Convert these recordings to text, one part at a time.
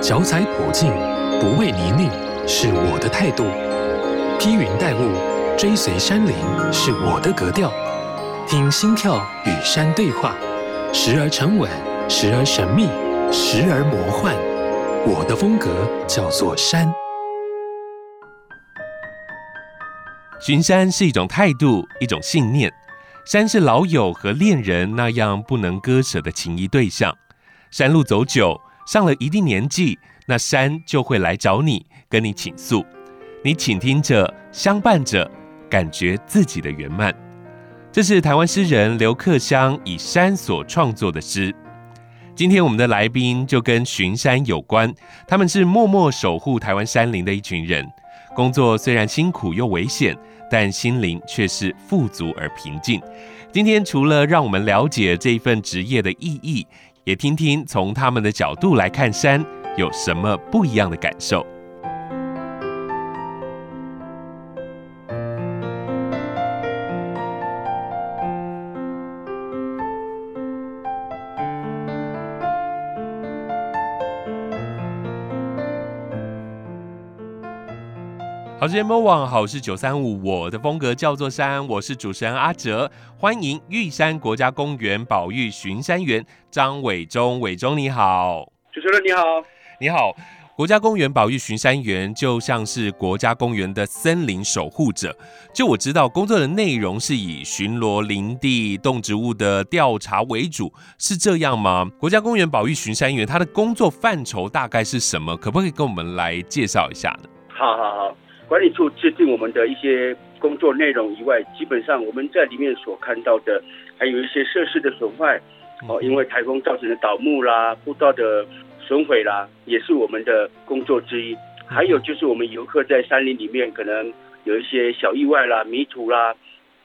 脚踩普径，不畏泥泞，是我的态度；披云戴雾，追随山林，是我的格调。听心跳与山对话，时而沉稳，时而神秘，时而魔幻。我的风格叫做山。巡山是一种态度，一种信念。山是老友和恋人那样不能割舍的情谊对象。山路走久，上了一定年纪，那山就会来找你，跟你倾诉。你倾听着，相伴着，感觉自己的圆满。这是台湾诗人刘克襄以山所创作的诗。今天我们的来宾就跟巡山有关，他们是默默守护台湾山林的一群人。工作虽然辛苦又危险，但心灵却是富足而平静。今天除了让我们了解这一份职业的意义，也听听从他们的角度来看山有什么不一样的感受。好事联播网，好事九三五，我的风格叫做山，我是主持人阿哲，欢迎玉山国家公园保育巡山员张伟忠，伟忠你好，主持人你好，你好，国家公园保育巡山员就像是国家公园的森林守护者，就我知道工作的内容是以巡逻林地动植物的调查为主，是这样吗？国家公园保育巡山员他的工作范畴大概是什么？可不可以跟我们来介绍一下呢？好好好。管理处制定我们的一些工作内容以外，基本上我们在里面所看到的，还有一些设施的损坏，哦，因为台风造成的倒木啦、步道的损毁啦，也是我们的工作之一。还有就是我们游客在山林里面可能有一些小意外啦、迷途啦，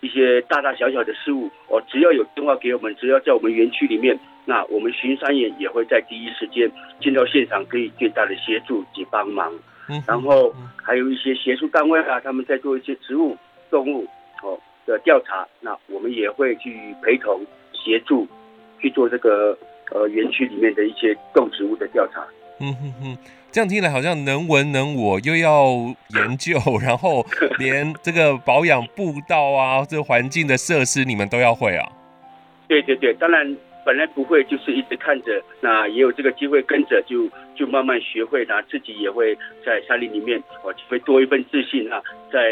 一些大大小小的事物，哦，只要有电话给我们，只要在我们园区里面，那我们巡山员也会在第一时间进到现场，可以最大的协助及帮忙。然后还有一些学术单位啊，他们在做一些植物、动物哦的调查，那我们也会去陪同协助去做这个呃园区里面的一些动植物的调查。嗯哼哼，这样听来好像能文能武，又要研究，然后连这个保养步道啊，这个环境的设施你们都要会啊。对对对，当然。本来不会，就是一直看着，那也有这个机会跟着，就就慢慢学会，那自己也会在山林里面，哦，会多一份自信啊，在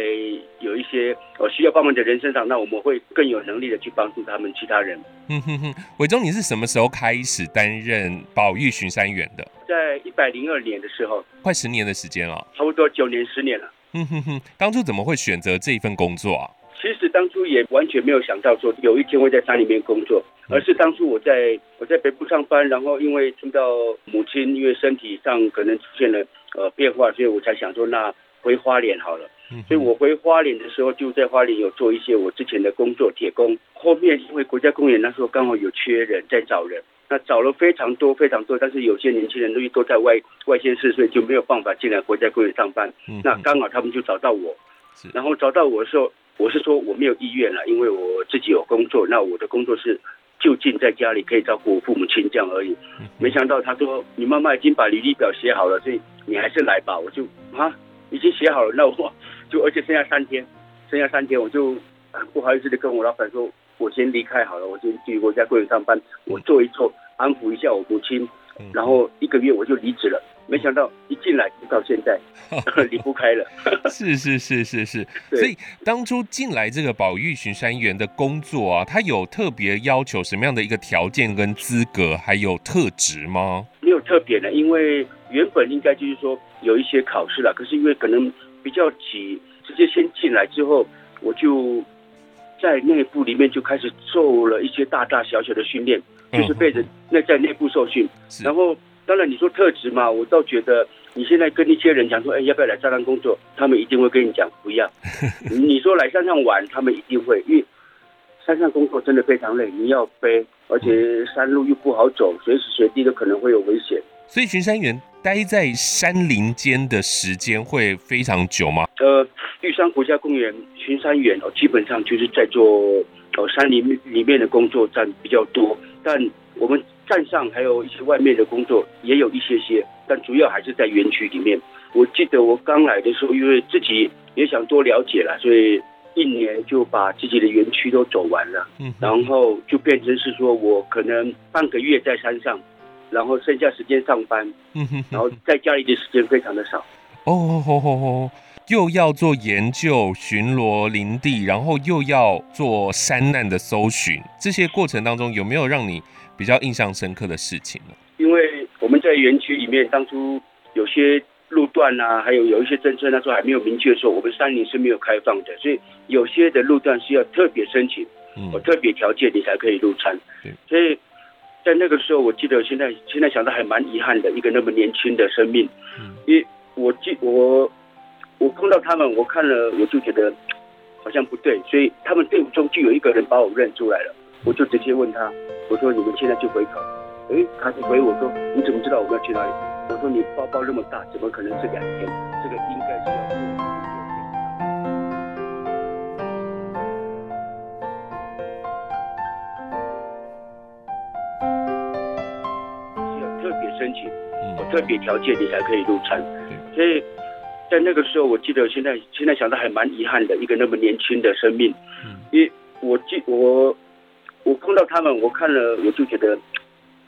有一些哦需要帮忙的人身上，那我们会更有能力的去帮助他们其他人。嗯哼哼，伟忠，你是什么时候开始担任保育巡山员的？在一百零二年的时候，快十年的时间了，差不多九年十年了。嗯哼哼，当初怎么会选择这一份工作啊？其实当初也完全没有想到说有一天会在山里面工作。而是当初我在我在北部上班，然后因为听到母亲因为身体上可能出现了呃变化，所以我才想说那回花莲好了。所以我回花莲的时候就在花莲有做一些我之前的工作，铁工。后面因为国家公园那时候刚好有缺人在找人，那找了非常多非常多，但是有些年轻人都都在外外县市，所以就没有办法进来国家公园上班。那刚好他们就找到我，然后找到我的时候，我是说我没有意愿了，因为我自己有工作，那我的工作是。就近在家里可以照顾我父母亲这样而已，没想到他说，你妈妈已经把履历表写好了，所以你还是来吧。我就啊，已经写好了，那我 就而且剩下三天，剩下三天我就不好意思的跟我老板说，我先离开好了，我先去国家公园上班，我做一做，安抚一下我母亲，然后一个月我就离职了。没想到一进来就到现在 离不开了，是是是是是，所以当初进来这个保育巡山员的工作啊，他有特别要求什么样的一个条件跟资格，还有特质吗？没有特别的，因为原本应该就是说有一些考试了，可是因为可能比较急，直接先进来之后，我就在内部里面就开始做了一些大大小小的训练，就是被人那在内部受训，然后。当然，你说特质嘛，我倒觉得你现在跟一些人讲说，哎，要不要来山上工作？他们一定会跟你讲不要。你说来山上玩，他们一定会，因为山上工作真的非常累，你要背，而且山路又不好走，随时随地都可能会有危险。所以巡山员待在山林间的时间会非常久吗？呃，玉山国家公园巡山员哦，基本上就是在做哦山林里面的工作占比较多，但我们。站上还有一些外面的工作也有一些些，但主要还是在园区里面。我记得我刚来的时候，因为自己也想多了解了，所以一年就把自己的园区都走完了。嗯，然后就变成是说我可能半个月在山上，然后剩下时间上班。嗯哼，然后在家里的时间非常的少。哦吼吼吼，又要做研究、巡逻林地，然后又要做山难的搜寻，这些过程当中有没有让你比较印象深刻的事情呢？因为我们在园区里面，当初有些路段啊，还有有一些政策那时候还没有明确说，我们山林是没有开放的，所以有些的路段是要特别申请，有特别条件你才可以入山。对，所以在那个时候，我记得现在现在想到还蛮遗憾的，一个那么年轻的生命，嗯。因为我记我我碰到他们，我看了我就觉得好像不对，所以他们队伍中就有一个人把我认出来了，我就直接问他。我说你们现在就回头，哎，他就回我说，你怎么知道我们要去哪里？我说你包包那么大，怎么可能是两天？这个应该是要特别申请，我特别条件你才可以入山。所以在那个时候，我记得现在现在想到还蛮遗憾的，一个那么年轻的生命，因为我记我。我碰到他们，我看了我就觉得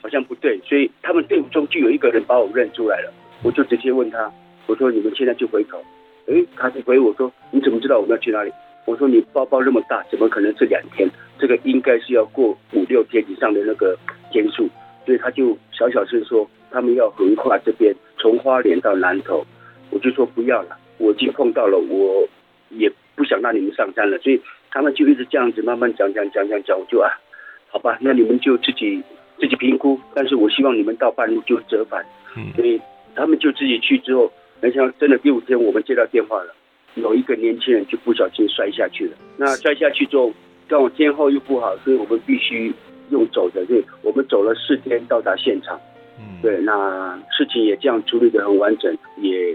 好像不对，所以他们队伍中就有一个人把我认出来了，我就直接问他，我说你们现在就回头，诶，他就回我说你怎么知道我们要去哪里？我说你包包那么大，怎么可能是两天？这个应该是要过五六天以上的那个天数，所以他就小小声说他们要横跨这边，从花莲到南投，我就说不要了，我已经碰到了，我也不想让你们上山了，所以他们就一直这样子慢慢讲讲讲讲讲，我就啊。好吧，那你们就自己自己评估，但是我希望你们到半路就折返。嗯，所以他们就自己去之后，没想到真的第五天我们接到电话了，有一个年轻人就不小心摔下去了。那摔下去之后，刚好天后又不好，所以我们必须用走的，对我们走了四天到达现场。嗯，对，那事情也这样处理的很完整，也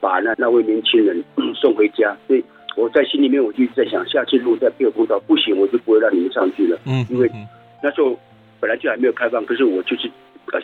把那那位年轻人 送回家。所以。我在心里面，我就一直在想，下次如果再被我碰到，不行，我就不会让你们上去了。嗯，因为那时候本来就还没有开放，可是我就是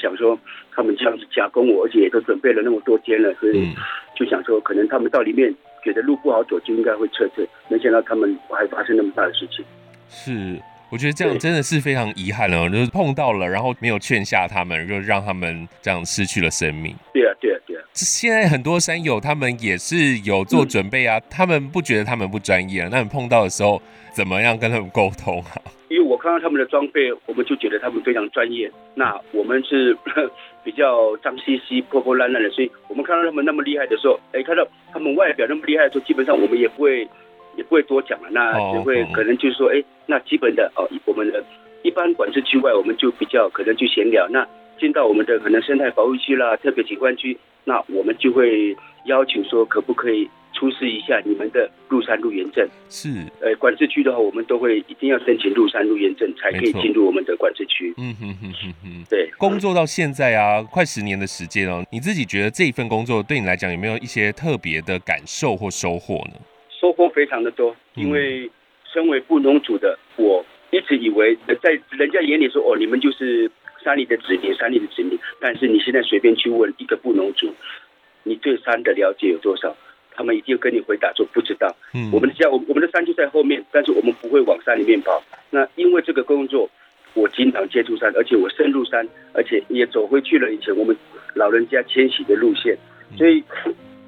想说，他们这样子加工我，而且也都准备了那么多天了，所以就想说，可能他们到里面觉得路不好走，就应该会撤退。没想到他们还发生那么大的事情。是。我觉得这样真的是非常遗憾了，就是碰到了，然后没有劝下他们，就让他们这样失去了生命。对啊，对啊，对啊。现在很多山友他们也是有做准备啊，嗯、他们不觉得他们不专业啊，那你碰到的时候怎么样跟他们沟通啊？因为我看到他们的装备，我们就觉得他们非常专业。那我们是 比较脏兮兮、破破烂烂的，所以我们看到他们那么厉害的时候，哎，看到他们外表那么厉害的时候，基本上我们也不会。也不会多讲了，那就会可能就是说，哎，那基本的哦，我们的一般管制区外，我们就比较可能就闲聊。那进到我们的可能生态保护区啦、特别景观区，那我们就会要求说，可不可以出示一下你们的入山入园证？是，呃，管制区的话，我们都会一定要申请入山入园证，才可以进入我们的管制区。嗯哼哼哼哼，对。工作到现在啊，快十年的时间哦，你自己觉得这一份工作对你来讲有没有一些特别的感受或收获呢？收获非常的多，因为身为布农族的我，一直以为在人家眼里说哦，你们就是山里的子民，山里的子民。但是你现在随便去问一个布农族，你对山的了解有多少？他们一定跟你回答说不知道。嗯，我们的家，我我们的山就在后面，但是我们不会往山里面跑。那因为这个工作，我经常接触山，而且我深入山，而且也走回去了以前我们老人家迁徙的路线，所以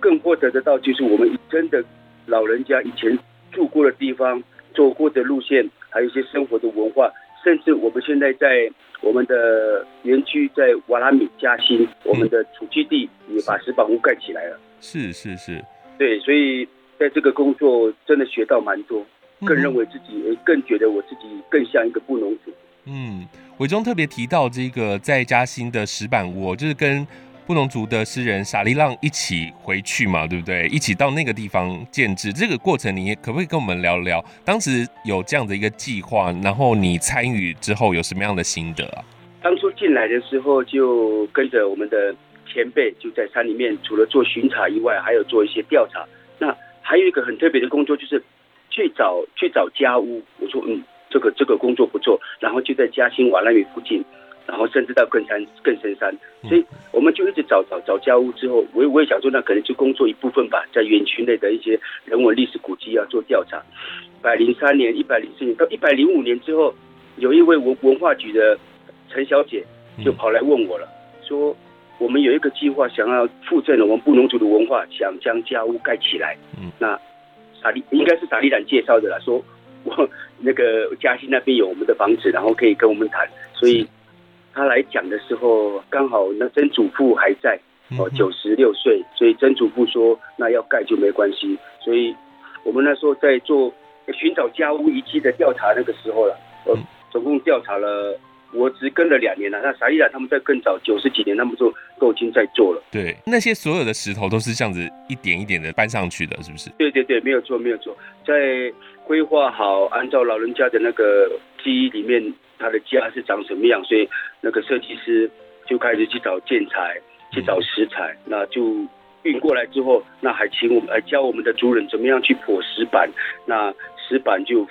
更获得得到就是我们真的。老人家以前住过的地方、走过的路线，还有一些生活的文化，甚至我们现在在我们的园区，在瓦拉米加新，我们的处基地也把石板屋盖起来了。是是是，对，所以在这个工作真的学到蛮多，更认为自己，更觉得我自己更像一个布农族。嗯，伟忠特别提到这个在嘉兴的石板屋，就是跟。布农族的诗人撒利浪一起回去嘛，对不对？一起到那个地方建制，这个过程你可不可以跟我们聊聊？当时有这样的一个计划，然后你参与之后有什么样的心得啊？当初进来的时候就跟着我们的前辈，就在山里面，除了做巡查以外，还有做一些调查。那还有一个很特别的工作，就是去找去找家屋。我说，嗯，这个这个工作不错。然后就在嘉兴瓦拉米附近。然后甚至到更山、更深山，所以我们就一直找找找家屋。之后，我我也想说，那可能就工作一部分吧，在园区内的一些人文历史古迹要做调查。一百零三年、一百零四年到一百零五年之后，有一位文文化局的陈小姐就跑来问我了，说我们有一个计划，想要复振我们布农族的文化，想将家屋盖起来。嗯，那萨利应该是萨利兰介绍的啦，说我那个嘉兴那边有我们的房子，然后可以跟我们谈，所以他来讲的时候，刚好那曾祖父还在，哦，九十六岁，所以曾祖父说那要盖就没关系，所以我们那时候在做。寻找家屋遗迹的调查那个时候了，呃，总共调查了，我只跟了两年了。那萨利兰他们在更早九十几年，他们就都已经在做了。对，那些所有的石头都是这样子一点一点的搬上去的，是不是？对对对，没有错没有错，在规划好，按照老人家的那个记忆里面，他的家是长什么样，所以那个设计师就开始去找建材，去找石材，那就。运过来之后，那还请我们来教我们的族人怎么样去破石板，那石板就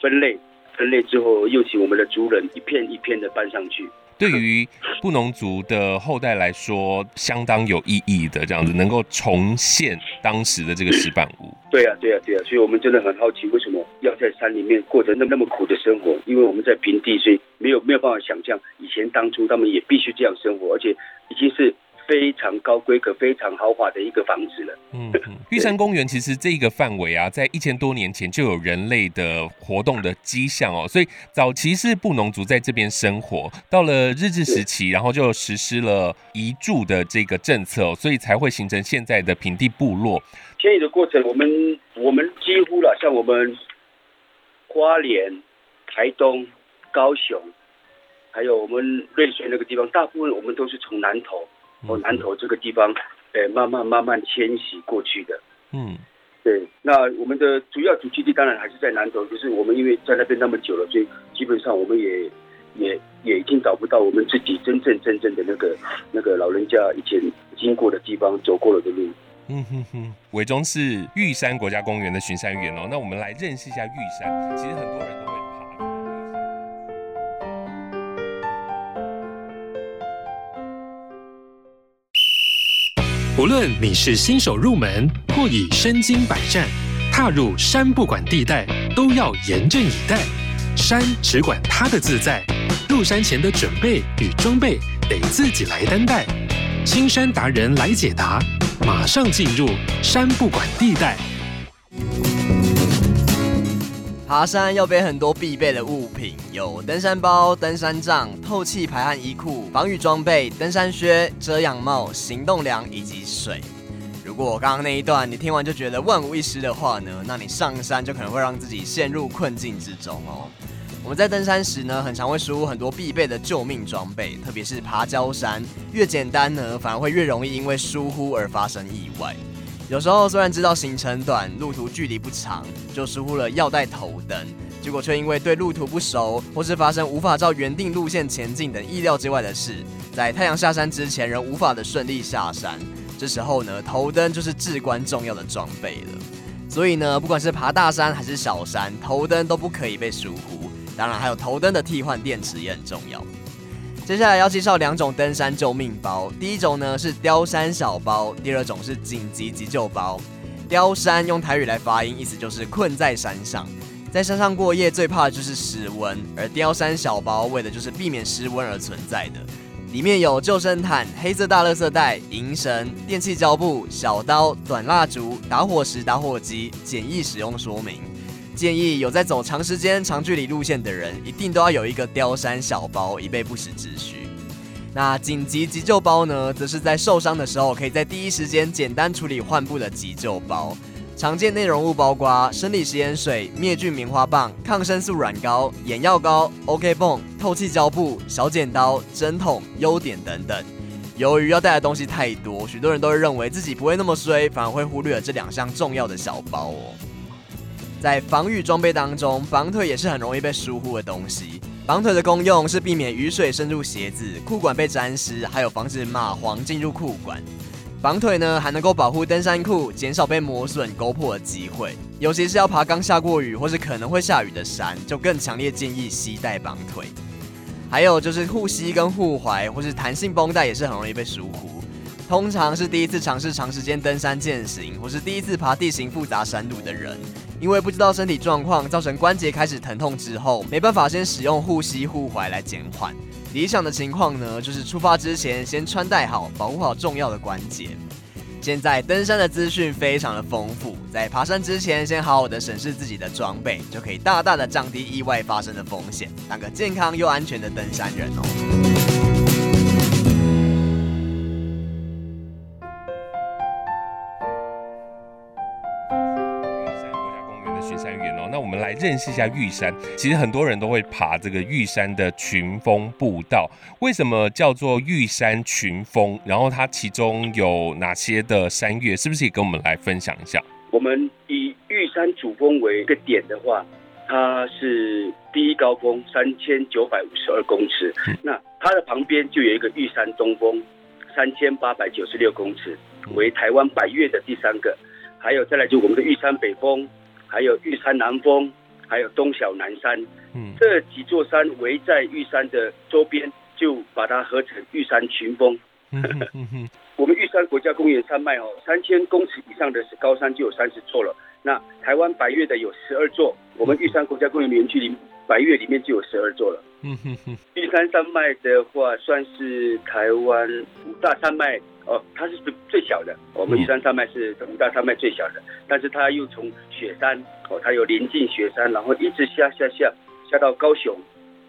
分类，分类之后又请我们的族人一片一片的搬上去。对于布农族的后代来说，相当有意义的，这样子能够重现当时的这个石板屋。对呀、啊，对呀、啊，对呀、啊，所以我们真的很好奇，为什么要在山里面过着那那么苦的生活？因为我们在平地，所以没有没有办法想象以前当初他们也必须这样生活，而且已经是。非常高规格、非常豪华的一个房子了。嗯，玉山公园其实这个范围啊，在一千多年前就有人类的活动的迹象哦。所以早期是布农族在这边生活，到了日治时期，然后就实施了移住的这个政策，所以才会形成现在的平地部落。迁移的过程，我们我们几乎了，像我们花莲、台东、高雄，还有我们瑞水那个地方，大部分我们都是从南投。从南投这个地方，呃，慢慢慢慢迁徙过去的。嗯，对。那我们的主要主基地当然还是在南投，就是我们因为在那边那么久了，所以基本上我们也也也已经找不到我们自己真正真正的那个那个老人家以前经过的地方，走过了的路。嗯哼哼，伟忠是玉山国家公园的巡山员哦。那我们来认识一下玉山。其实很多人都会。无论你是新手入门，或已身经百战，踏入山不管地带，都要严阵以待。山只管它的自在，入山前的准备与装备得自己来担待。青山达人来解答，马上进入山不管地带。爬山要背很多必备的物品，有登山包、登山杖、透气排汗衣裤、防雨装备、登山靴、遮阳帽、行动粮以及水。如果我刚刚那一段你听完就觉得万无一失的话呢，那你上山就可能会让自己陷入困境之中哦。我们在登山时呢，很常会疏忽很多必备的救命装备，特别是爬礁山，越简单呢，反而会越容易因为疏忽而发生意外。有时候虽然知道行程短，路途距离不长，就疏忽了要带头灯，结果却因为对路途不熟，或是发生无法照原定路线前进等意料之外的事，在太阳下山之前仍无法的顺利下山。这时候呢，头灯就是至关重要的装备了。所以呢，不管是爬大山还是小山，头灯都不可以被疏忽。当然，还有头灯的替换电池也很重要。接下来要介绍两种登山救命包，第一种呢是雕山小包，第二种是紧急急救包。雕山用台语来发音，意思就是困在山上，在山上过夜最怕的就是失温，而雕山小包为的就是避免失温而存在的。里面有救生毯、黑色大垃圾袋、银绳、电气胶布、小刀、短蜡烛、打火石、打火机，简易使用说明。建议有在走长时间、长距离路线的人，一定都要有一个雕山小包，以备不时之需。那紧急急救包呢，则是在受伤的时候，可以在第一时间简单处理患部的急救包。常见内容物包括生理食盐水、灭菌棉花棒、抗生素软膏、眼药膏、OK 绷、透气胶布、小剪刀、针筒、优点等等。由于要带的东西太多，许多人都会认为自己不会那么衰，反而会忽略了这两项重要的小包哦。在防御装备当中，绑腿也是很容易被疏忽的东西。绑腿的功用是避免雨水渗入鞋子、裤管被沾湿，还有防止蚂黄进入裤管。绑腿呢，还能够保护登山裤，减少被磨损、勾破的机会。尤其是要爬刚下过雨或是可能会下雨的山，就更强烈建议携带绑腿。还有就是护膝跟护踝或是弹性绷带也是很容易被疏忽。通常是第一次尝试长时间登山健行，或是第一次爬地形复杂山路的人，因为不知道身体状况，造成关节开始疼痛之后，没办法先使用护膝护踝来减缓。理想的情况呢，就是出发之前先穿戴好，保护好重要的关节。现在登山的资讯非常的丰富，在爬山之前先好好的审视自己的装备，就可以大大的降低意外发生的风险，当个健康又安全的登山人哦。认识一下玉山，其实很多人都会爬这个玉山的群峰步道。为什么叫做玉山群峰？然后它其中有哪些的山岳？是不是也跟我们来分享一下？我们以玉山主峰为一个点的话，它是第一高峰三千九百五十二公尺，嗯、那它的旁边就有一个玉山东峰三千八百九十六公尺，为台湾百岳的第三个。还有再来就我们的玉山北峰，还有玉山南峰。还有东小南山，嗯，这几座山围在玉山的周边，就把它合成玉山群峰。嗯嗯、我们玉山国家公园山脉哦，三千公尺以上的高山就有三十座了。那台湾百越的有十二座，我们玉山国家公园园区里百岳里面就有十二座了。嗯哼哼，玉山山脉的话，算是台湾五大山脉。哦，它是最小的。我们玉山山脉是五大山脉最小的，但是它又从雪山哦，它有临近雪山，然后一直下下下下到高雄，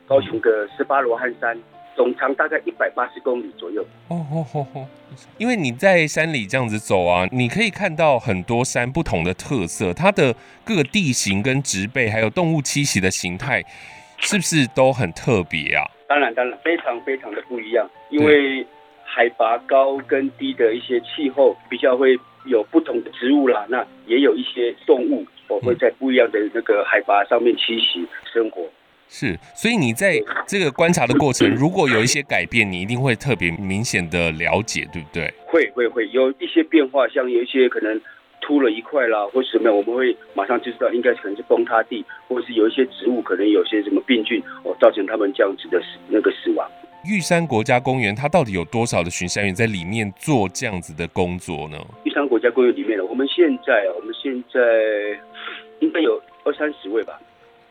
高雄的十八罗汉山，总长大概一百八十公里左右。哦哦哦哦，因为你在山里这样子走啊，你可以看到很多山不同的特色，它的各个地形跟植被，还有动物栖息的形态，是不是都很特别啊？当然，当然，非常非常的不一样，因为。海拔高跟低的一些气候比较会有不同的植物啦，那也有一些动物，我会在不一样的那个海拔上面栖息生活。是，所以你在这个观察的过程，如果有一些改变，你一定会特别明显的了解，对不对？会会会有一些变化，像有一些可能秃了一块啦，或什么样，我们会马上就知道应该可能是崩塌地，或者是有一些植物可能有些什么病菌哦，造成他们这样子的死那个死亡。玉山国家公园，它到底有多少的巡山员在里面做这样子的工作呢？玉山国家公园里面呢，我们现在，我们现在应该有二三十位吧。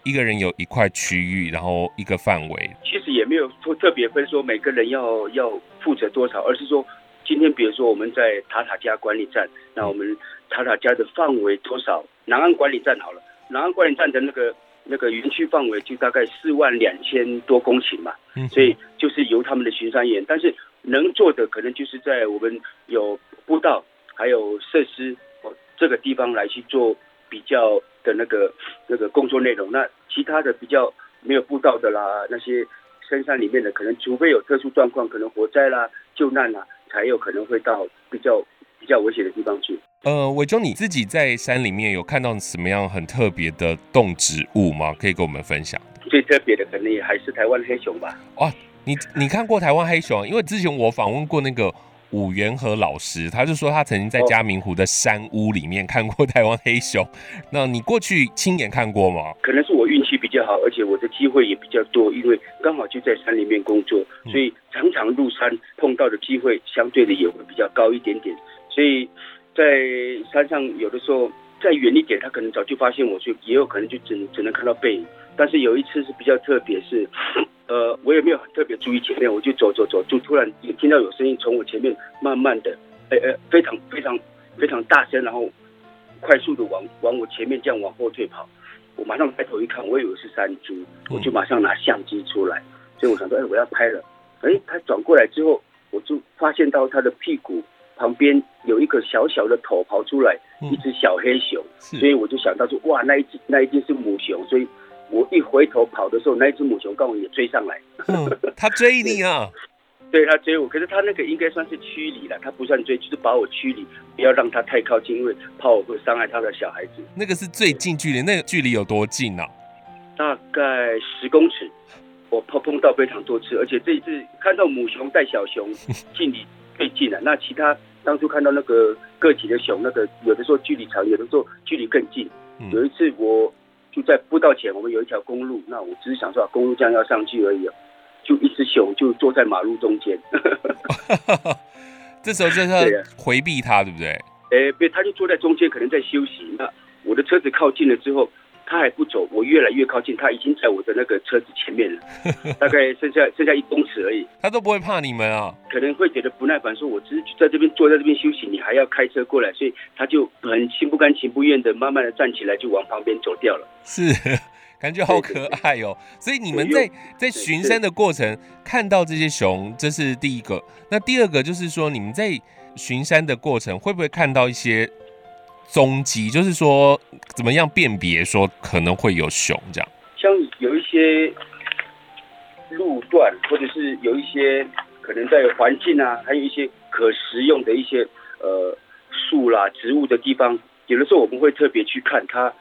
一个人有一块区域，然后一个范围。其实也没有特特别分说每个人要要负责多少，而是说今天比如说我们在塔塔加管理站，那我们塔塔加的范围多少？南安管理站好了，南安管理站的那个。那个园区范围就大概四万两千多公顷嘛，所以就是由他们的巡山员，但是能做的可能就是在我们有步道还有设施哦这个地方来去做比较的那个那个工作内容。那其他的比较没有步道的啦，那些深山里面的，可能除非有特殊状况，可能火灾啦、救难啦，才有可能会到比较比较危险的地方去。呃，伟忠，你自己在山里面有看到什么样很特别的动植物吗？可以跟我们分享。最特别的可能也还是台湾黑熊吧。哦，你你看过台湾黑熊？因为之前我访问过那个伍元和老师，他就说他曾经在嘉明湖的山屋里面看过台湾黑熊。那你过去亲眼看过吗？可能是我运气比较好，而且我的机会也比较多，因为刚好就在山里面工作，所以常常入山碰到的机会相对的也会比较高一点点，所以。在山上，有的时候再远一点，他可能早就发现我，所以也有可能就只只能看到背影。但是有一次是比较特别，是，呃，我也没有很特别注意前面，我就走走走，就突然也听到有声音从我前面慢慢的，哎哎，非常非常非常大声，然后快速的往往我前面这样往后退跑。我马上抬头一看，我以为是山猪，我就马上拿相机出来，所以我想说，哎，我要拍了。哎，他转过来之后，我就发现到他的屁股。旁边有一个小小的头跑出来，一只小黑熊，嗯、所以我就想到说，哇，那一只那一定是母熊，所以我一回头跑的时候，那一只母熊刚好也追上来。嗯，他追你啊？对，他追我，可是他那个应该算是驱离了，他不算追，就是把我驱离，不要让他太靠近，因为怕我会伤害他的小孩子。那个是最近距离，那个距离有多近啊？大概十公尺，我碰碰到非常多次，而且这一次看到母熊带小熊近离。最近了，那其他当初看到那个个体的熊，那个有的时候距离长，有的时候距离更近。嗯、有一次我就在步道前，我们有一条公路，那我只是想说公路这样要上去而已。就一只熊就坐在马路中间。这时候就是要回避它，对不对？哎，别，他就坐在中间，可能在休息。那我的车子靠近了之后。他还不走，我越来越靠近，他已经在我的那个车子前面了，大概剩下剩下一公尺而已。他都不会怕你们啊？可能会觉得不耐烦，说我只是在这边坐在这边休息，你还要开车过来，所以他就很心不甘情不愿的，慢慢的站起来就往旁边走掉了。是，感觉好可爱哦。所以你们在在巡山的过程看到这些熊，这是第一个。那第二个就是说，你们在巡山的过程会不会看到一些？踪迹就是说，怎么样辨别说可能会有熊这样？像有一些路段，或者是有一些可能在环境啊，还有一些可食用的一些呃树啦、植物的地方，有的时候我们会特别去看它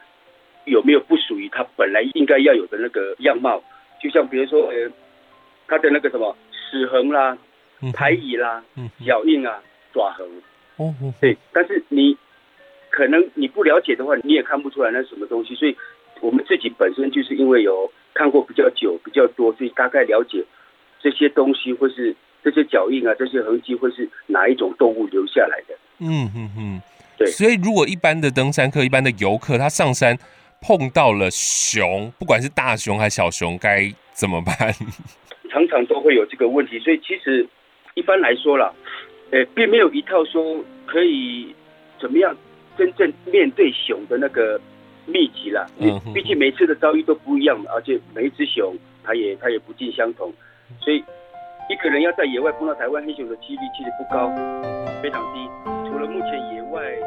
有没有不属于它本来应该要有的那个样貌。就像比如说，呃，它的那个什么齿痕啦、排椅啦、脚印啊、爪痕。哦，对，但是你。可能你不了解的话，你也看不出来那是什么东西。所以，我们自己本身就是因为有看过比较久、比较多，所以大概了解这些东西，或是这些脚印啊、这些痕迹，会是哪一种动物留下来的。嗯嗯嗯，对。所以，如果一般的登山客、一般的游客，他上山碰到了熊，不管是大熊还是小熊，该怎么办？常常都会有这个问题。所以，其实一般来说啦，呃，并没有一套说可以怎么样。真正面对熊的那个秘籍啦，毕竟每次的遭遇都不一样，而且每一只熊它也它也不尽相同，所以一个人要在野外碰到台湾黑熊的几率其实不高，非常低。除了目前野外，一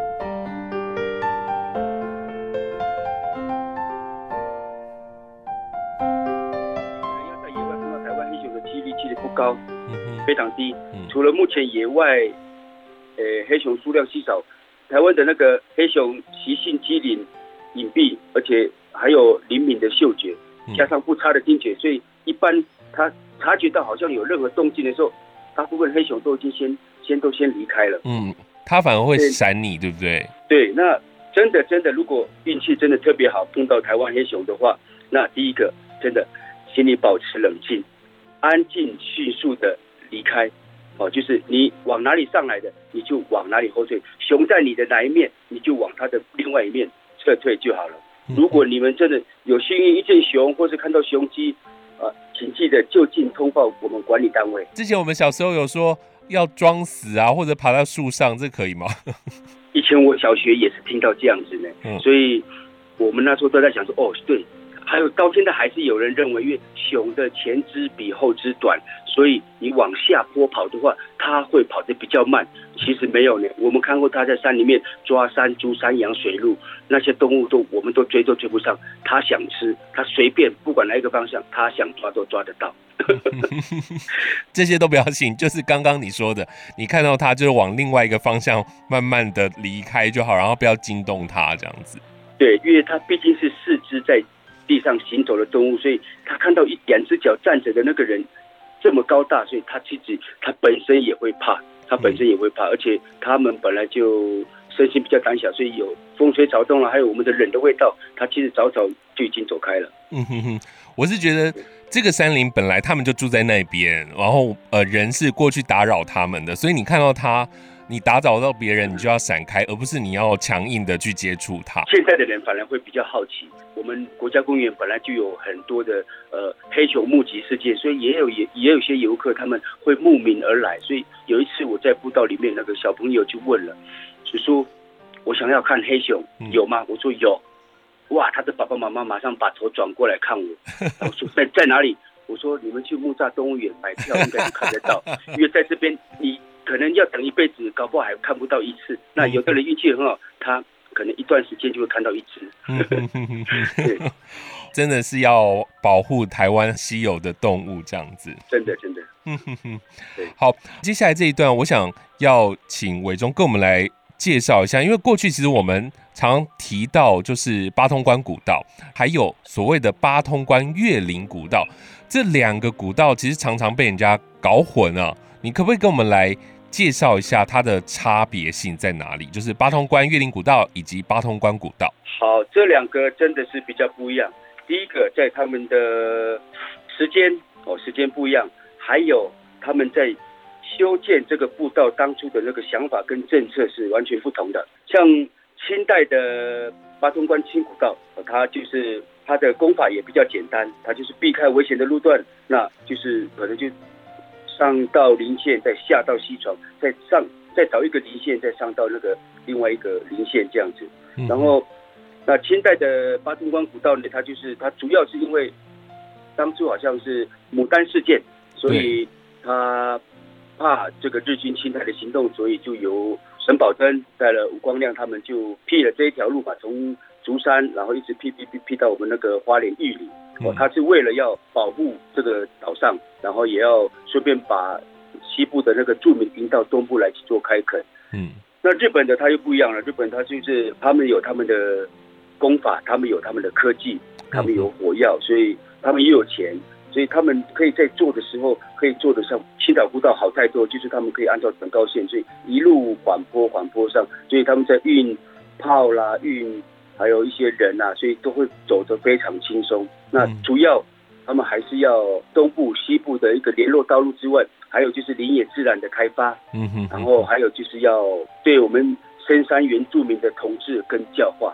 个人要在野外碰到台湾黑熊的几率其实不高，非常低。除了目前野外，呃，黑熊数量稀少。台湾的那个黑熊习性机灵、隐蔽，而且还有灵敏的嗅觉，加上不差的听觉，所以一般它察觉到好像有任何动静的时候，大部分黑熊都已经先先都先离开了。嗯，它反而会闪你，对，对不对？对，那真的真的，如果运气真的特别好，碰到台湾黑熊的话，那第一个真的，请你保持冷静，安静，迅速的离开。哦，就是你往哪里上来的，你就往哪里后退。熊在你的哪一面，你就往它的另外一面撤退就好了。如果你们真的有幸运遇见熊，或是看到熊鸡，呃，请记得就近通报我们管理单位。之前我们小时候有说要装死啊，或者爬到树上，这可以吗？以前我小学也是听到这样子呢，嗯、所以我们那时候都在想说，哦，对。还有到现在还是有人认为，因为熊的前肢比后肢短，所以你往下坡跑的话，它会跑得比较慢。其实没有呢，我们看过它在山里面抓山猪、山羊、水鹿那些动物都，我们都追都追不上。它想吃，它随便不管哪一个方向，它想抓都抓得到。这些都不要信，就是刚刚你说的，你看到它就是往另外一个方向慢慢的离开就好，然后不要惊动它这样子。对，因为它毕竟是四肢在。地上行走的动物，所以他看到一两只脚站着的那个人这么高大，所以他自己他本身也会怕，他本身也会怕，而且他们本来就身心比较胆小，所以有风吹草动了，还有我们的冷的味道，他其实早早就已经走开了。嗯哼哼，我是觉得这个山林本来他们就住在那边，然后呃人是过去打扰他们的，所以你看到他。你打扰到别人，你就要闪开，而不是你要强硬的去接触它。现在的人反而会比较好奇，我们国家公园本来就有很多的呃黑熊目击事件，所以也有也也有些游客他们会慕名而来。所以有一次我在步道里面，那个小朋友就问了，叔叔，我想要看黑熊，有吗？我说有。哇，他的爸爸妈妈马上把头转过来看我，我说在在哪里？我说你们去木栅动物园买票应该就看得到，因为在这边你。可能要等一辈子，搞不好还看不到一次。那有的人运气很好，他可能一段时间就会看到一次。对，真的是要保护台湾稀有的动物，这样子。真的，真的。好，接下来这一段，我想要请伟忠跟我们来介绍一下，因为过去其实我们常提到就是八通关古道，还有所谓的八通关越岭古道，这两个古道其实常常被人家搞混啊。你可不可以跟我们来？介绍一下它的差别性在哪里？就是八通关越岭古道以及八通关古道。好，这两个真的是比较不一样。第一个，在他们的时间哦，时间不一样，还有他们在修建这个步道当初的那个想法跟政策是完全不同的。像清代的八通关清古道，它就是它的工法也比较简单，它就是避开危险的路段，那就是可能就上到林线，再下到西床，再上再找一个林线，再上到那个另外一个林线这样子，然后。那清代的八通关古道呢，它就是它主要是因为当初好像是牡丹事件，所以他怕这个日军侵台的行动，所以就由沈葆桢带了吴光亮他们就辟了这一条路嘛，从竹山然后一直辟辟辟辟到我们那个花莲玉里。哦，他是为了要保护这个岛上，然后也要顺便把西部的那个住民引到东部来去做开垦。嗯，那日本的他又不一样了，日本他就是他们有他们的。功法，他们有他们的科技，他们有火药，所以他们也有钱，所以他们可以在做的时候可以做的像青岛步道好太多，就是他们可以按照等高线，所以一路缓坡缓坡上，所以他们在运炮啦、运还有一些人啊，所以都会走得非常轻松。那主要他们还是要东部、西部的一个联络道路之外，还有就是林野自然的开发，嗯哼，然后还有就是要对我们深山原住民的统治跟教化。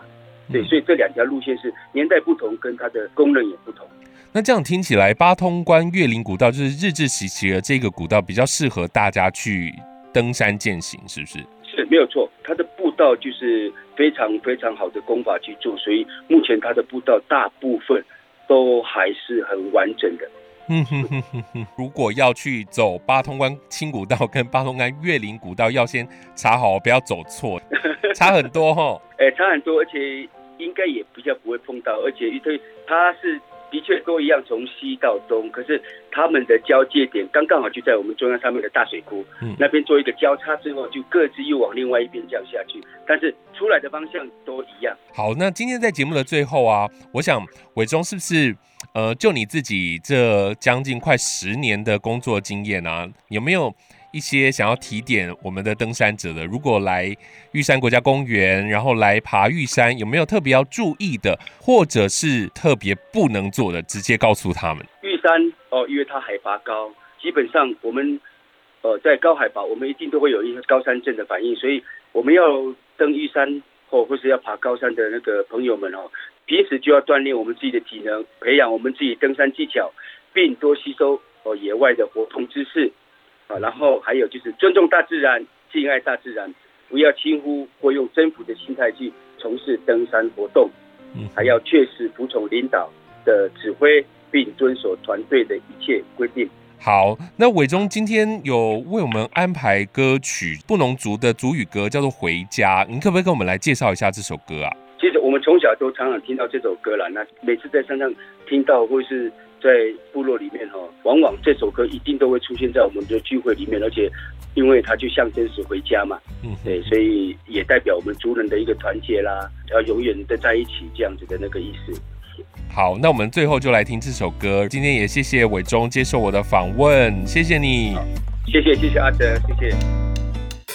对，所以这两条路线是年代不同，跟它的功能也不同。那这样听起来，八通关越岭古道就是日治时期的这个古道，比较适合大家去登山健行，是不是？是，没有错。它的步道就是非常非常好的功法去做，所以目前它的步道大部分都还是很完整的。嗯哼哼哼哼，如果要去走八通关青古道跟八通关越岭古道，要先查好，不要走错，差很多哈。哎，差很多，而且应该也比较不会碰到，而且因为它是的确都一样从西到东，可是他们的交界点刚刚好就在我们中央上面的大水库，嗯，那边做一个交叉之后，就各自又往另外一边这样下去，但是出来的方向都一样。好，那今天在节目的最后啊，我想伟忠是不是？呃，就你自己这将近快十年的工作经验啊，有没有一些想要提点我们的登山者的？如果来玉山国家公园，然后来爬玉山，有没有特别要注意的，或者是特别不能做的？直接告诉他们。玉山哦，因为它海拔高，基本上我们呃在高海拔，我们一定都会有一些高山症的反应，所以我们要登玉山或或是要爬高山的那个朋友们哦。平时就要锻炼我们自己的体能，培养我们自己登山技巧，并多吸收哦野外的活动知识啊。然后还有就是尊重大自然，敬爱大自然，不要轻忽或用征服的心态去从事登山活动。嗯，还要确实服从领导的指挥，并遵守团队的一切规定。好，那伟忠今天有为我们安排歌曲，布农族的族语歌，叫做《回家》。你可不可以跟我们来介绍一下这首歌啊？其实我们从小都常常听到这首歌了，那每次在山上听到，或是在部落里面哈，往往这首歌一定都会出现在我们的聚会里面，而且因为它就象征是回家嘛，嗯，对，所以也代表我们族人的一个团结啦，要永远的在一起这样子的那个意思。好，那我们最后就来听这首歌。今天也谢谢伟忠接受我的访问，谢谢你，谢谢谢谢阿哲，谢谢。